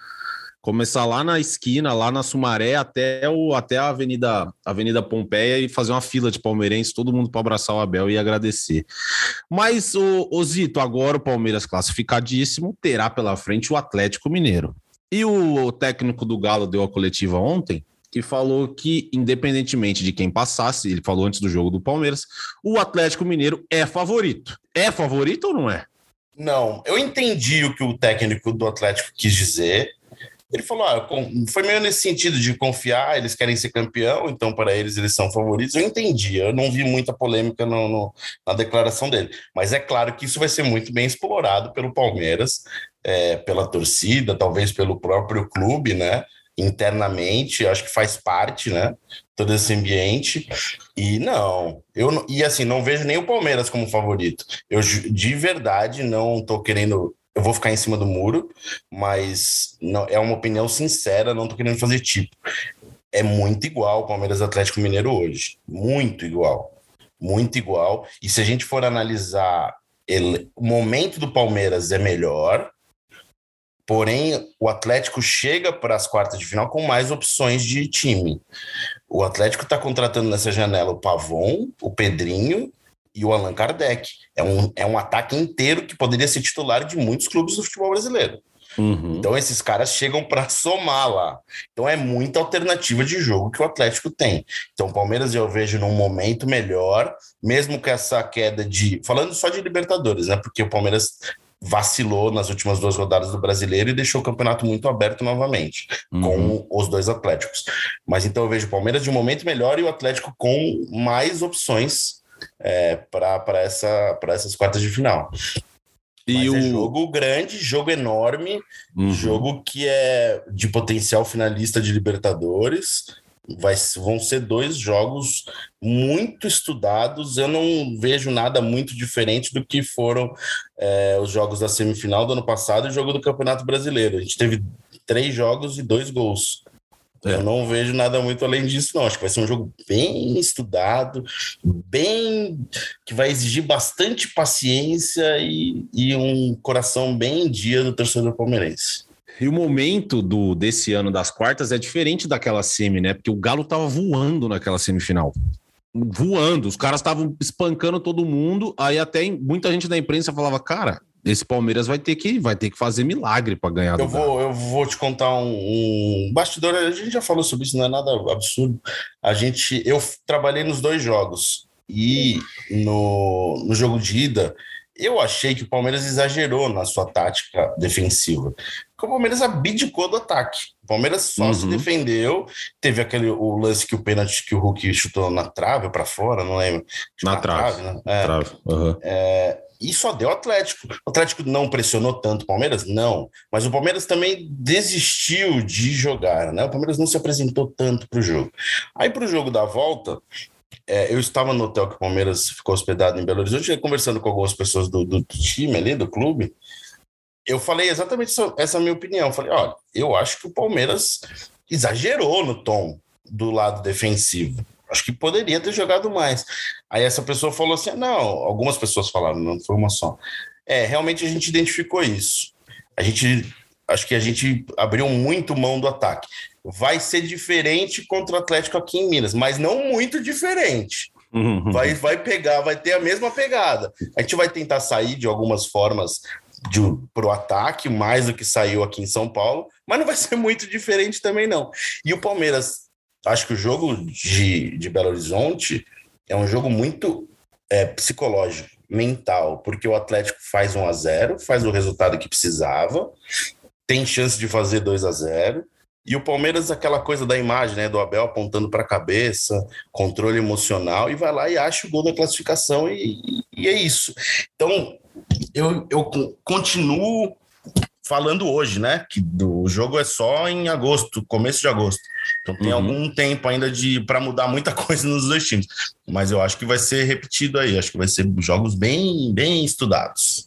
Começar lá na esquina, lá na Sumaré, até, o, até a Avenida, Avenida Pompeia e fazer uma fila de palmeirenses, todo mundo para abraçar o Abel e agradecer. Mas, o, o Zito, agora o Palmeiras classificadíssimo terá pela frente o Atlético Mineiro. E o técnico do Galo deu a coletiva ontem e falou que, independentemente de quem passasse, ele falou antes do jogo do Palmeiras, o Atlético Mineiro é favorito. É favorito ou não é? Não, eu entendi o que o técnico do Atlético quis dizer. Ele falou, ah, foi meio nesse sentido de confiar, eles querem ser campeão, então para eles eles são favoritos. Eu entendi, eu não vi muita polêmica no, no, na declaração dele. Mas é claro que isso vai ser muito bem explorado pelo Palmeiras, é, pela torcida, talvez pelo próprio clube, né? Internamente, acho que faz parte, né? Todo esse ambiente. E não, eu e assim, não vejo nem o Palmeiras como favorito. Eu de verdade não tô querendo eu vou ficar em cima do muro, mas não é uma opinião sincera, não tô querendo fazer tipo. É muito igual o Palmeiras Atlético Mineiro hoje. Muito igual. Muito igual. E se a gente for analisar, ele, o momento do Palmeiras é melhor, porém o Atlético chega para as quartas de final com mais opções de time. O Atlético está contratando nessa janela o Pavon, o Pedrinho e o Allan Kardec. É um, é um ataque inteiro que poderia ser titular de muitos clubes do futebol brasileiro. Uhum. Então esses caras chegam para somar lá. Então é muita alternativa de jogo que o Atlético tem. Então o Palmeiras eu vejo num momento melhor, mesmo com essa queda de, falando só de Libertadores, né? Porque o Palmeiras vacilou nas últimas duas rodadas do Brasileiro e deixou o campeonato muito aberto novamente, uhum. com os dois Atléticos. Mas então eu vejo o Palmeiras de um momento melhor e o Atlético com mais opções é, para essa, essas quartas de final. E Mas é o... é jogo grande, jogo enorme, uhum. jogo que é de potencial finalista de Libertadores. Vai, vão ser dois jogos muito estudados. Eu não vejo nada muito diferente do que foram é, os jogos da semifinal do ano passado e o jogo do Campeonato Brasileiro. A gente teve três jogos e dois gols. É. Eu não vejo nada muito além disso, não. Acho que vai ser um jogo bem estudado, bem. que vai exigir bastante paciência e, e um coração bem em dia do torcedor palmeirense. E o momento do desse ano das quartas é diferente daquela semi, né? Porque o Galo tava voando naquela semifinal. Voando, os caras estavam espancando todo mundo. Aí até muita gente da imprensa falava: Cara, esse Palmeiras vai ter que, vai ter que fazer milagre para ganhar. Eu vou, eu vou te contar um, um, bastidor. A gente já falou sobre isso, não é nada absurdo. A gente, eu trabalhei nos dois jogos e no, no jogo de ida eu achei que o Palmeiras exagerou na sua tática defensiva. Porque o Palmeiras abdicou do ataque. O Palmeiras só uhum. se defendeu. Teve aquele o lance que o pênalti que o Hulk chutou na trave ou para fora, não lembro. Na, na trave. trave né? é, trave. Uhum. É, e só deu Atlético. O Atlético não pressionou tanto o Palmeiras? Não. Mas o Palmeiras também desistiu de jogar, né? O Palmeiras não se apresentou tanto para o jogo. Aí para o jogo da volta, é, eu estava no hotel que o Palmeiras ficou hospedado em Belo Horizonte, conversando com algumas pessoas do, do, time ali, do clube. Eu falei exatamente essa, essa minha opinião. Eu falei, olha, eu acho que o Palmeiras exagerou no tom do lado defensivo. Acho que poderia ter jogado mais. Aí essa pessoa falou assim: não, algumas pessoas falaram, não foi uma só. É, realmente a gente identificou isso. A gente acho que a gente abriu muito mão do ataque. Vai ser diferente contra o Atlético aqui em Minas, mas não muito diferente. Uhum. Vai, vai pegar, vai ter a mesma pegada. A gente vai tentar sair de algumas formas para o ataque, mais do que saiu aqui em São Paulo, mas não vai ser muito diferente também, não. E o Palmeiras acho que o jogo de, de Belo Horizonte é um jogo muito é, psicológico, mental, porque o Atlético faz 1 a 0 faz o resultado que precisava, tem chance de fazer 2 a 0 e o Palmeiras, aquela coisa da imagem, né, do Abel apontando para a cabeça, controle emocional, e vai lá e acha o gol da classificação, e, e é isso. Então, eu, eu continuo falando hoje, né, que o jogo é só em agosto, começo de agosto. Então tem uhum. algum tempo ainda de para mudar muita coisa nos dois times. Mas eu acho que vai ser repetido aí. Acho que vai ser jogos bem, bem estudados.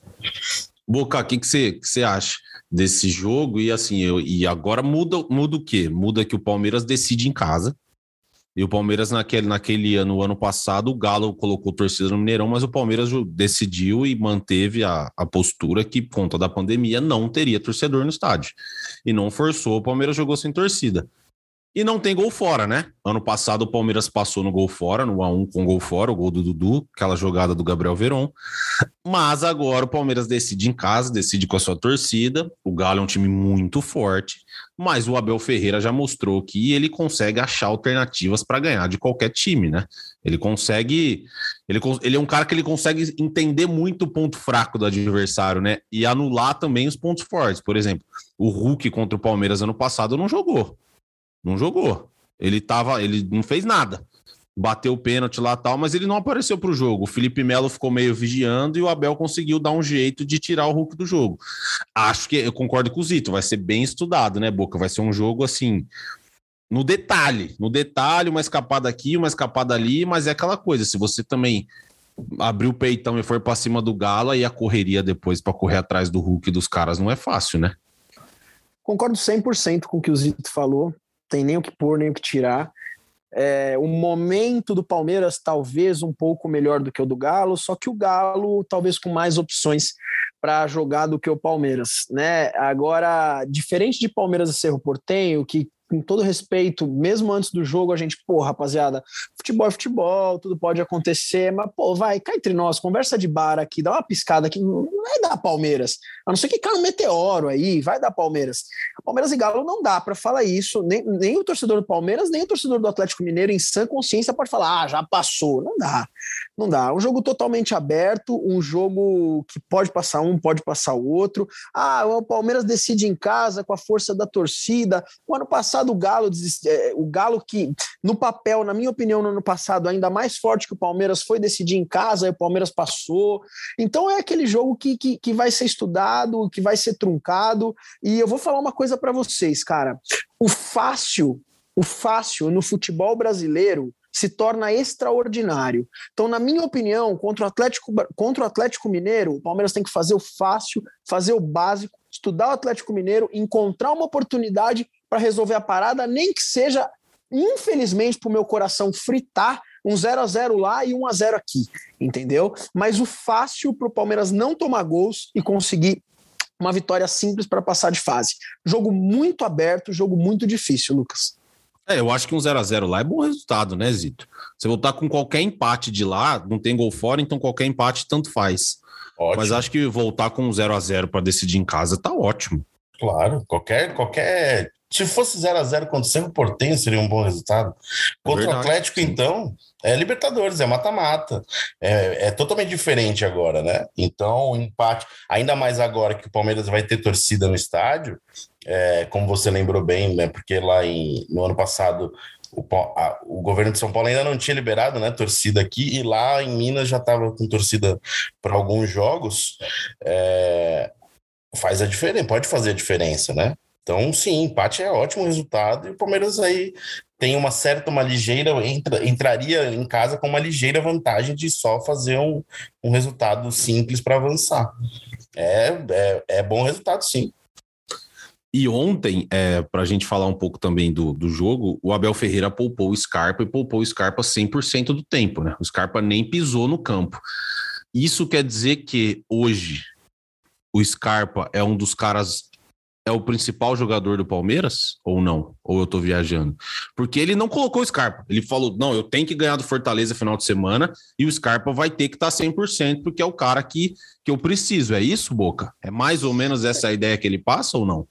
Boca, o que, que, você, que você acha desse jogo? E assim, eu, e agora muda, muda o quê? Muda que o Palmeiras decide em casa. E o Palmeiras, naquele, naquele ano, ano passado, o Galo colocou torcida no Mineirão, mas o Palmeiras decidiu e manteve a, a postura que, por conta da pandemia, não teria torcedor no estádio. E não forçou, o Palmeiras jogou sem torcida. E não tem gol fora, né? Ano passado o Palmeiras passou no gol fora, no 1x1 com gol fora, o gol do Dudu, aquela jogada do Gabriel Veron. Mas agora o Palmeiras decide em casa, decide com a sua torcida. O Galo é um time muito forte, mas o Abel Ferreira já mostrou que ele consegue achar alternativas para ganhar de qualquer time, né? Ele consegue. Ele, ele é um cara que ele consegue entender muito o ponto fraco do adversário, né? E anular também os pontos fortes. Por exemplo, o Hulk contra o Palmeiras ano passado não jogou não jogou. Ele tava, ele não fez nada. Bateu o pênalti lá tal, mas ele não apareceu para o jogo. O Felipe Melo ficou meio vigiando e o Abel conseguiu dar um jeito de tirar o Hulk do jogo. Acho que eu concordo com o Zito, vai ser bem estudado, né, Boca? Vai ser um jogo assim, no detalhe, no detalhe, uma escapada aqui, uma escapada ali, mas é aquela coisa, se você também abrir o peitão e for para cima do Galo e a correria depois para correr atrás do Hulk dos caras não é fácil, né? Concordo 100% com o que o Zito falou tem nem o que pôr, nem o que tirar. É, o momento do Palmeiras talvez um pouco melhor do que o do Galo, só que o Galo talvez com mais opções para jogar do que o Palmeiras, né? Agora, diferente de Palmeiras e Cerro Portenho, que com todo respeito, mesmo antes do jogo, a gente, pô, rapaziada, futebol é futebol, tudo pode acontecer, mas, pô, vai, cá entre nós, conversa de bar aqui, dá uma piscada aqui, não vai dar Palmeiras. A não ser que caia um meteoro aí, vai dar Palmeiras. Palmeiras e Galo não dá para falar isso, nem, nem o torcedor do Palmeiras, nem o torcedor do Atlético Mineiro, em sã consciência, pode falar, ah, já passou. Não dá, não dá. Um jogo totalmente aberto, um jogo que pode passar um, pode passar o outro. Ah, o Palmeiras decide em casa com a força da torcida. O ano passado, passado o Galo, é, o Galo que no papel, na minha opinião, no ano passado ainda mais forte que o Palmeiras foi decidir em casa, e o Palmeiras passou. Então é aquele jogo que, que, que vai ser estudado, que vai ser truncado. E eu vou falar uma coisa para vocês, cara. O fácil, o fácil no futebol brasileiro se torna extraordinário. Então, na minha opinião, contra o Atlético, contra o Atlético Mineiro, o Palmeiras tem que fazer o fácil, fazer o básico, estudar o Atlético Mineiro, encontrar uma oportunidade para resolver a parada, nem que seja, infelizmente, para o meu coração fritar um 0 a 0 lá e 1 a 0 aqui, entendeu? Mas o fácil para o Palmeiras não tomar gols e conseguir uma vitória simples para passar de fase. Jogo muito aberto, jogo muito difícil, Lucas. É, eu acho que um 0 a 0 lá é bom resultado, né, Zito? Você voltar com qualquer empate de lá, não tem gol fora, então qualquer empate tanto faz. Ótimo. Mas acho que voltar com um 0 a 0 para decidir em casa tá ótimo. Claro, qualquer qualquer se fosse 0 a 0 contra o Cerro Portenho, seria um bom resultado. Contra Verdade, o Atlético, então, é Libertadores, é mata-mata. É, é, totalmente diferente agora, né? Então, o empate, ainda mais agora que o Palmeiras vai ter torcida no estádio, é, como você lembrou bem, né? Porque lá em, no ano passado o, a, o, governo de São Paulo ainda não tinha liberado né, torcida aqui, e lá em Minas já estava com torcida para alguns jogos. É, faz a diferença, pode fazer a diferença, né? Então, sim, empate é ótimo resultado e o Palmeiras aí tem uma certa, uma ligeira, entra, entraria em casa com uma ligeira vantagem de só fazer um, um resultado simples para avançar. É, é, é bom resultado, sim. E ontem, é, para a gente falar um pouco também do, do jogo, o Abel Ferreira poupou o Scarpa e poupou o Scarpa 100% do tempo, né? O Scarpa nem pisou no campo. Isso quer dizer que hoje o Scarpa é um dos caras é o principal jogador do Palmeiras ou não? Ou eu tô viajando? Porque ele não colocou o Scarpa. Ele falou: não, eu tenho que ganhar do Fortaleza final de semana e o Scarpa vai ter que estar tá 100%, porque é o cara que, que eu preciso. É isso, Boca? É mais ou menos essa ideia que ele passa ou não?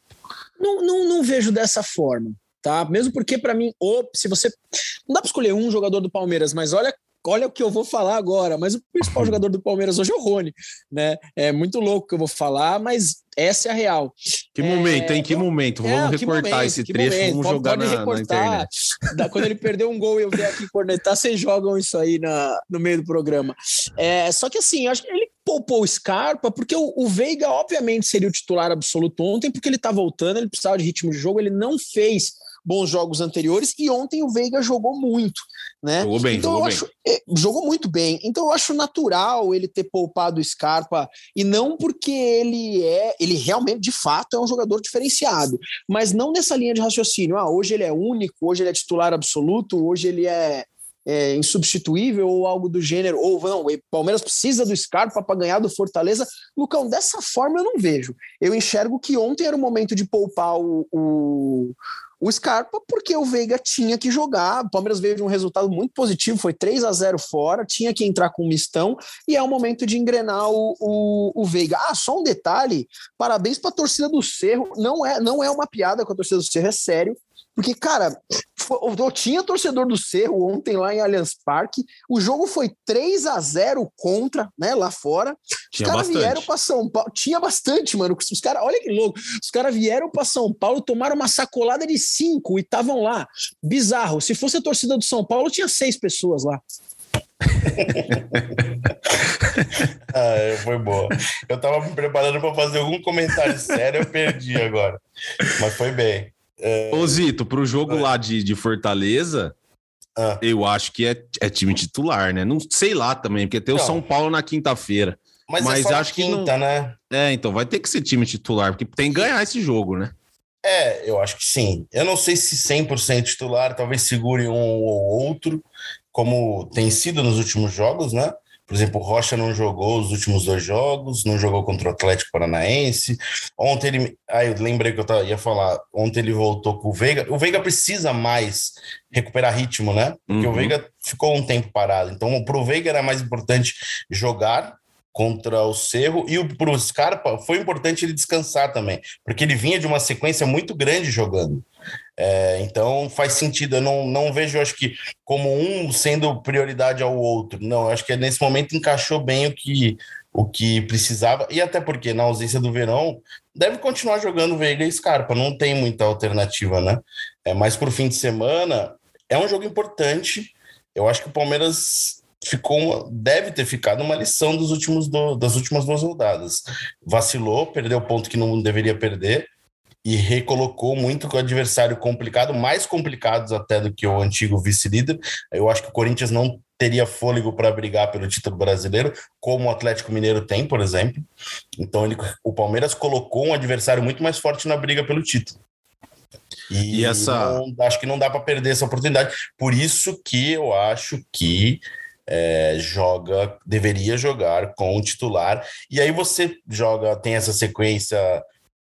Não, não, não vejo dessa forma. Tá? Mesmo porque, para mim, ou se você. Não dá para escolher um jogador do Palmeiras, mas olha olha o que eu vou falar agora, mas o principal jogador do Palmeiras hoje é o Rony, né? É muito louco que eu vou falar, mas essa é a real. Que momento, é, hein? Que momento. Vamos é, recortar momento, esse trecho, momento. vamos jogar pode na, na, internet. Da, quando ele perdeu um gol e eu vi aqui cornetar, vocês jogam isso aí na, no meio do programa. É, só que assim, acho que ele poupou o Scarpa, porque o, o, Veiga, obviamente, seria o titular absoluto ontem, porque ele tá voltando, ele precisava de ritmo de jogo, ele não fez bons jogos anteriores e ontem o Veiga jogou muito, né? Jogou bem, então, jogou eu acho, é, jogou muito bem. Então eu acho natural ele ter poupado o Scarpa e não porque ele é, ele realmente de fato é um jogador diferenciado, mas não nessa linha de raciocínio. Ah, hoje ele é único, hoje ele é titular absoluto, hoje ele é é, insubstituível ou algo do gênero, ou não, o Palmeiras precisa do Scarpa para ganhar do Fortaleza. Lucão, dessa forma eu não vejo. Eu enxergo que ontem era o momento de poupar o, o, o Scarpa, porque o Veiga tinha que jogar. O Palmeiras veio de um resultado muito positivo, foi 3 a 0 fora, tinha que entrar com mistão, e é o momento de engrenar o, o, o Veiga. Ah, só um detalhe: parabéns para a torcida do Cerro. Não é, não é uma piada com a torcida do Cerro, é sério. Porque, cara, eu tinha torcedor do Cerro ontem lá em Allianz Parque. O jogo foi 3 a 0 contra, né, lá fora. Os caras vieram para São Paulo. Tinha bastante, mano. Os caras, olha que louco. Os caras vieram para São Paulo, tomaram uma sacolada de cinco e estavam lá. Bizarro. Se fosse a torcida do São Paulo, tinha seis pessoas lá. ah, foi boa. Eu tava me preparando para fazer algum comentário sério, eu perdi agora. Mas foi bem. É... Ô, Zito, pro jogo é. lá de, de Fortaleza, ah. eu acho que é, é time titular, né? Não sei lá também, porque tem o São Paulo na quinta-feira. Mas, é mas é acho que quinta, não... né? É, então vai ter que ser time titular, porque tem que ganhar esse jogo, né? É, eu acho que sim. Eu não sei se 100% titular, talvez segure um ou outro, como tem sido nos últimos jogos, né? Por exemplo, o Rocha não jogou os últimos dois jogos, não jogou contra o Atlético Paranaense. Ontem ele. Ah, eu lembrei que eu ia falar. Ontem ele voltou com o Veiga. O Veiga precisa mais recuperar ritmo, né? Porque uhum. o Veiga ficou um tempo parado. Então, para o Veiga era mais importante jogar contra o Cerro e para o Scarpa foi importante ele descansar também, porque ele vinha de uma sequência muito grande jogando. É, então faz sentido. Eu não, não vejo, acho que, como um sendo prioridade ao outro. Não, acho que nesse momento encaixou bem o que, o que precisava, e até porque na ausência do Verão, deve continuar jogando Veiga e Scarpa, não tem muita alternativa, né? É, mas o fim de semana, é um jogo importante. Eu acho que o Palmeiras ficou deve ter ficado uma lição dos últimos do, das últimas duas rodadas. Vacilou, perdeu o ponto que não deveria perder e recolocou muito com o adversário complicado, mais complicados até do que o antigo vice-líder. Eu acho que o Corinthians não teria fôlego para brigar pelo título brasileiro, como o Atlético Mineiro tem, por exemplo. Então ele, o Palmeiras colocou um adversário muito mais forte na briga pelo título. E, e essa não, acho que não dá para perder essa oportunidade. Por isso que eu acho que é, joga, deveria jogar com o titular. E aí você joga, tem essa sequência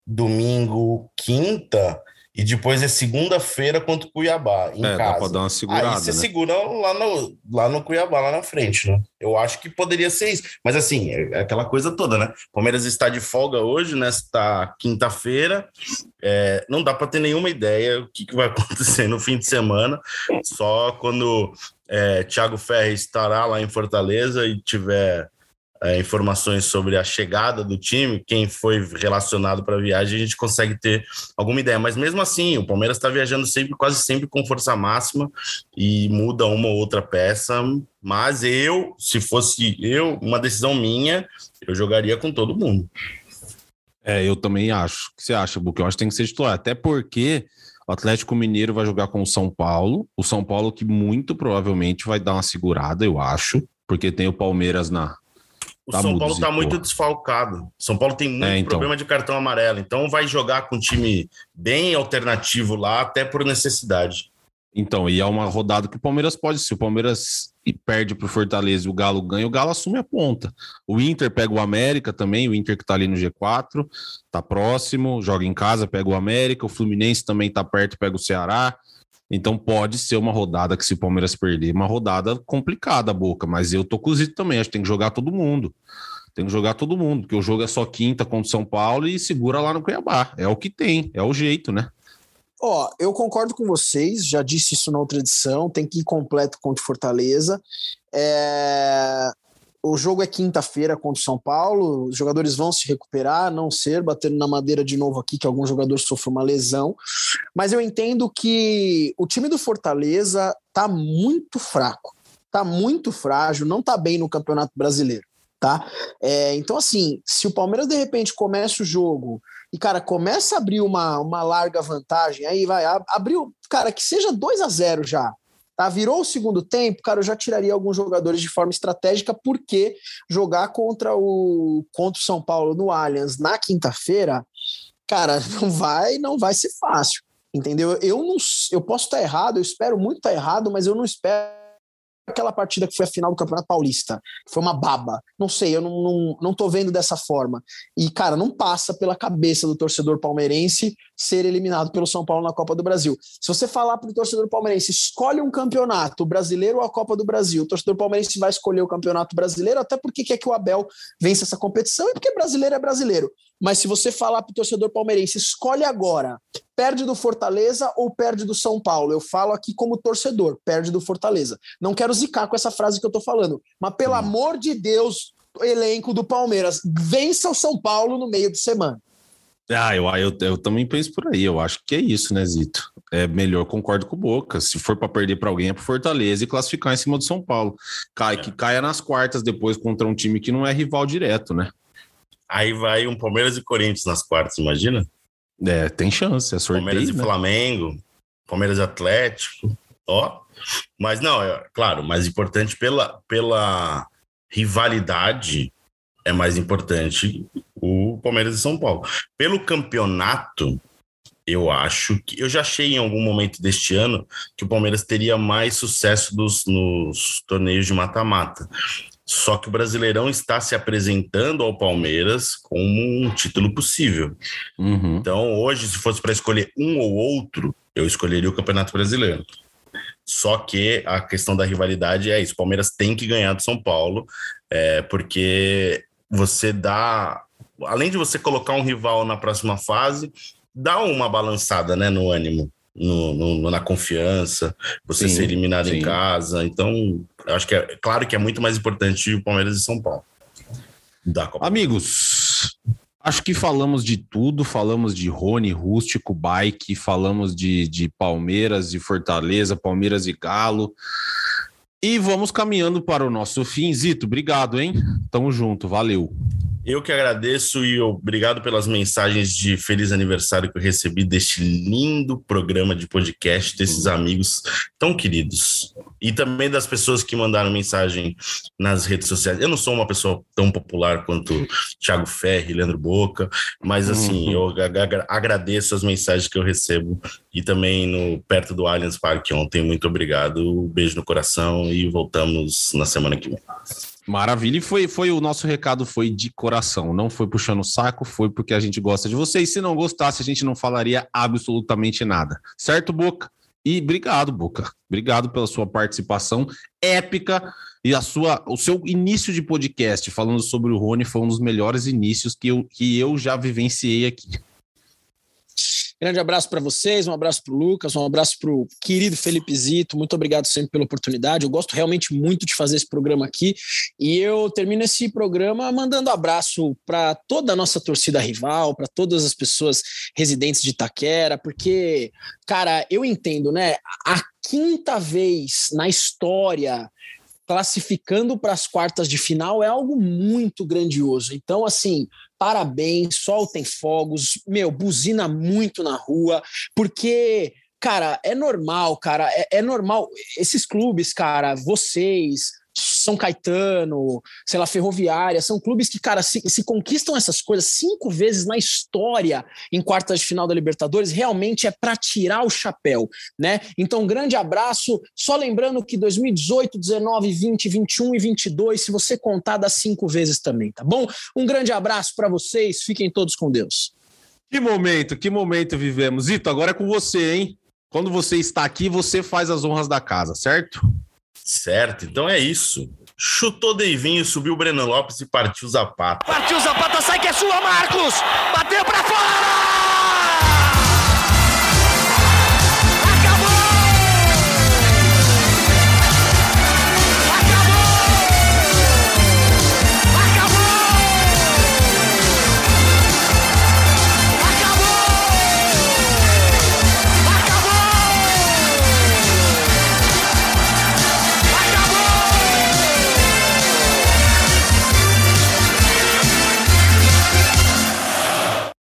domingo, quinta, e depois é segunda-feira contra o Cuiabá, em é, casa. Dá pra dar uma segurada, Aí você né? segura lá no, lá no Cuiabá, lá na frente, né? Eu acho que poderia ser isso. Mas assim, é, é aquela coisa toda, né? Palmeiras está de folga hoje, nesta quinta-feira. É, não dá para ter nenhuma ideia o que, que vai acontecer no fim de semana. Só quando é, Thiago Ferres estará lá em Fortaleza e tiver é, informações sobre a chegada do time, quem foi relacionado para a viagem, a gente consegue ter alguma ideia. Mas mesmo assim, o Palmeiras está viajando sempre, quase sempre com força máxima e muda uma ou outra peça. Mas eu, se fosse eu, uma decisão minha, eu jogaria com todo mundo. É, eu também acho. O que você acha, Buque? Eu acho que tem que ser titular. Até porque o Atlético Mineiro vai jogar com o São Paulo. O São Paulo que muito provavelmente vai dar uma segurada, eu acho, porque tem o Palmeiras na, o tá São Paulo está muito desfalcado. São Paulo tem muito é, então. problema de cartão amarelo. Então vai jogar com um time bem alternativo lá, até por necessidade. Então, e é uma rodada que o Palmeiras pode. Se o Palmeiras perde para o Fortaleza e o Galo ganha, o Galo assume a ponta. O Inter pega o América também, o Inter que está ali no G4, tá próximo, joga em casa, pega o América. O Fluminense também está perto, pega o Ceará. Então pode ser uma rodada que, se o Palmeiras perder, uma rodada complicada, boca. Mas eu tô cozido também, acho que tem que jogar todo mundo. Tem que jogar todo mundo, porque o jogo é só quinta contra o São Paulo e segura lá no Cuiabá. É o que tem, é o jeito, né? Ó, eu concordo com vocês, já disse isso na outra edição, tem que ir completo contra Fortaleza. É... O jogo é quinta-feira contra o São Paulo, os jogadores vão se recuperar, a não ser batendo na madeira de novo aqui, que algum jogador sofreu uma lesão. Mas eu entendo que o time do Fortaleza tá muito fraco, tá muito frágil, não tá bem no Campeonato Brasileiro, tá? É, então, assim, se o Palmeiras de repente começa o jogo e, cara, começa a abrir uma, uma larga vantagem, aí vai, abriu, cara, que seja 2 a 0 já, Tá? Virou o segundo tempo, cara, eu já tiraria alguns jogadores de forma estratégica, porque jogar contra o contra o São Paulo no Allianz na quinta-feira, cara, não vai, não vai ser fácil. Entendeu? Eu não eu posso estar errado, eu espero muito estar errado, mas eu não espero aquela partida que foi a final do Campeonato Paulista, foi uma baba. Não sei, eu não, não, não tô vendo dessa forma. E, cara, não passa pela cabeça do torcedor palmeirense ser eliminado pelo São Paulo na Copa do Brasil. Se você falar para o torcedor palmeirense, escolhe um campeonato, o brasileiro ou a Copa do Brasil, o torcedor palmeirense vai escolher o campeonato brasileiro, até porque quer que o Abel vença essa competição e porque brasileiro é brasileiro. Mas se você falar para o torcedor palmeirense, escolhe agora, perde do Fortaleza ou perde do São Paulo? Eu falo aqui como torcedor, perde do Fortaleza. Não quero zicar com essa frase que eu estou falando, mas pelo amor de Deus, elenco do Palmeiras, vença o São Paulo no meio de semana. Ah, eu, eu, eu também penso por aí. Eu acho que é isso, né, Zito? É melhor, concordo com o Boca. Se for para perder para alguém, é para Fortaleza e classificar em cima do São Paulo. Cai, é. Que caia nas quartas depois contra um time que não é rival direto, né? Aí vai um Palmeiras e Corinthians nas quartas, imagina? É, tem chance, é sorteio, Palmeiras né? e Flamengo, Palmeiras e Atlético, ó. Mas não, é claro, mais importante pela, pela rivalidade é mais importante o Palmeiras e São Paulo. Pelo campeonato, eu acho que eu já achei em algum momento deste ano que o Palmeiras teria mais sucesso dos, nos torneios de mata-mata. Só que o Brasileirão está se apresentando ao Palmeiras como um título possível. Uhum. Então, hoje, se fosse para escolher um ou outro, eu escolheria o Campeonato Brasileiro. Só que a questão da rivalidade é isso: o Palmeiras tem que ganhar do São Paulo, é, porque você dá. Além de você colocar um rival na próxima fase, dá uma balançada né, no ânimo no, no, na confiança, você sim, ser eliminado sim. em casa. Então, eu acho que é claro que é muito mais importante o Palmeiras e São Paulo. Amigos, acho que falamos de tudo, falamos de Rony, Rústico, Bike, falamos de, de Palmeiras e Fortaleza, Palmeiras e Galo. E vamos caminhando para o nosso fim. Zito, obrigado, hein? Tamo junto, valeu. Eu que agradeço e obrigado pelas mensagens de feliz aniversário que eu recebi deste lindo programa de podcast, desses amigos tão queridos. E também das pessoas que mandaram mensagem nas redes sociais. Eu não sou uma pessoa tão popular quanto Thiago Ferri, Leandro Boca, mas assim, uhum. eu agradeço as mensagens que eu recebo e também no perto do Allianz Parque ontem. Muito obrigado, um beijo no coração e voltamos na semana que vem. Maravilha, e foi, foi o nosso recado foi de coração, não foi puxando o saco, foi porque a gente gosta de vocês. Se não gostasse, a gente não falaria absolutamente nada. Certo, Boca? E obrigado, Boca. Obrigado pela sua participação épica e a sua, o seu início de podcast falando sobre o Rony foi um dos melhores inícios que eu, que eu já vivenciei aqui. Grande abraço para vocês, um abraço para o Lucas, um abraço para o querido Felipe Zito. Muito obrigado sempre pela oportunidade. Eu gosto realmente muito de fazer esse programa aqui. E eu termino esse programa mandando abraço para toda a nossa torcida rival, para todas as pessoas residentes de Itaquera, porque, cara, eu entendo, né? A quinta vez na história classificando para as quartas de final é algo muito grandioso. Então, assim, parabéns, soltem fogos, meu, buzina muito na rua, porque, cara, é normal, cara, é, é normal. Esses clubes, cara, vocês, são Caetano, sei lá, Ferroviária, são clubes que, cara, se, se conquistam essas coisas cinco vezes na história em quartas de final da Libertadores, realmente é para tirar o chapéu, né? Então, grande abraço. Só lembrando que 2018, 19, 20, 21 e 22, se você contar, dá cinco vezes também, tá bom? Um grande abraço para vocês, fiquem todos com Deus. Que momento, que momento vivemos. Ito, agora é com você, hein? Quando você está aqui, você faz as honras da casa, certo? Certo, então é isso. Chutou Deivinho, subiu o Breno Lopes e partiu Zapata. Partiu Zapata, sai que é sua, Marcos! Bateu para fora!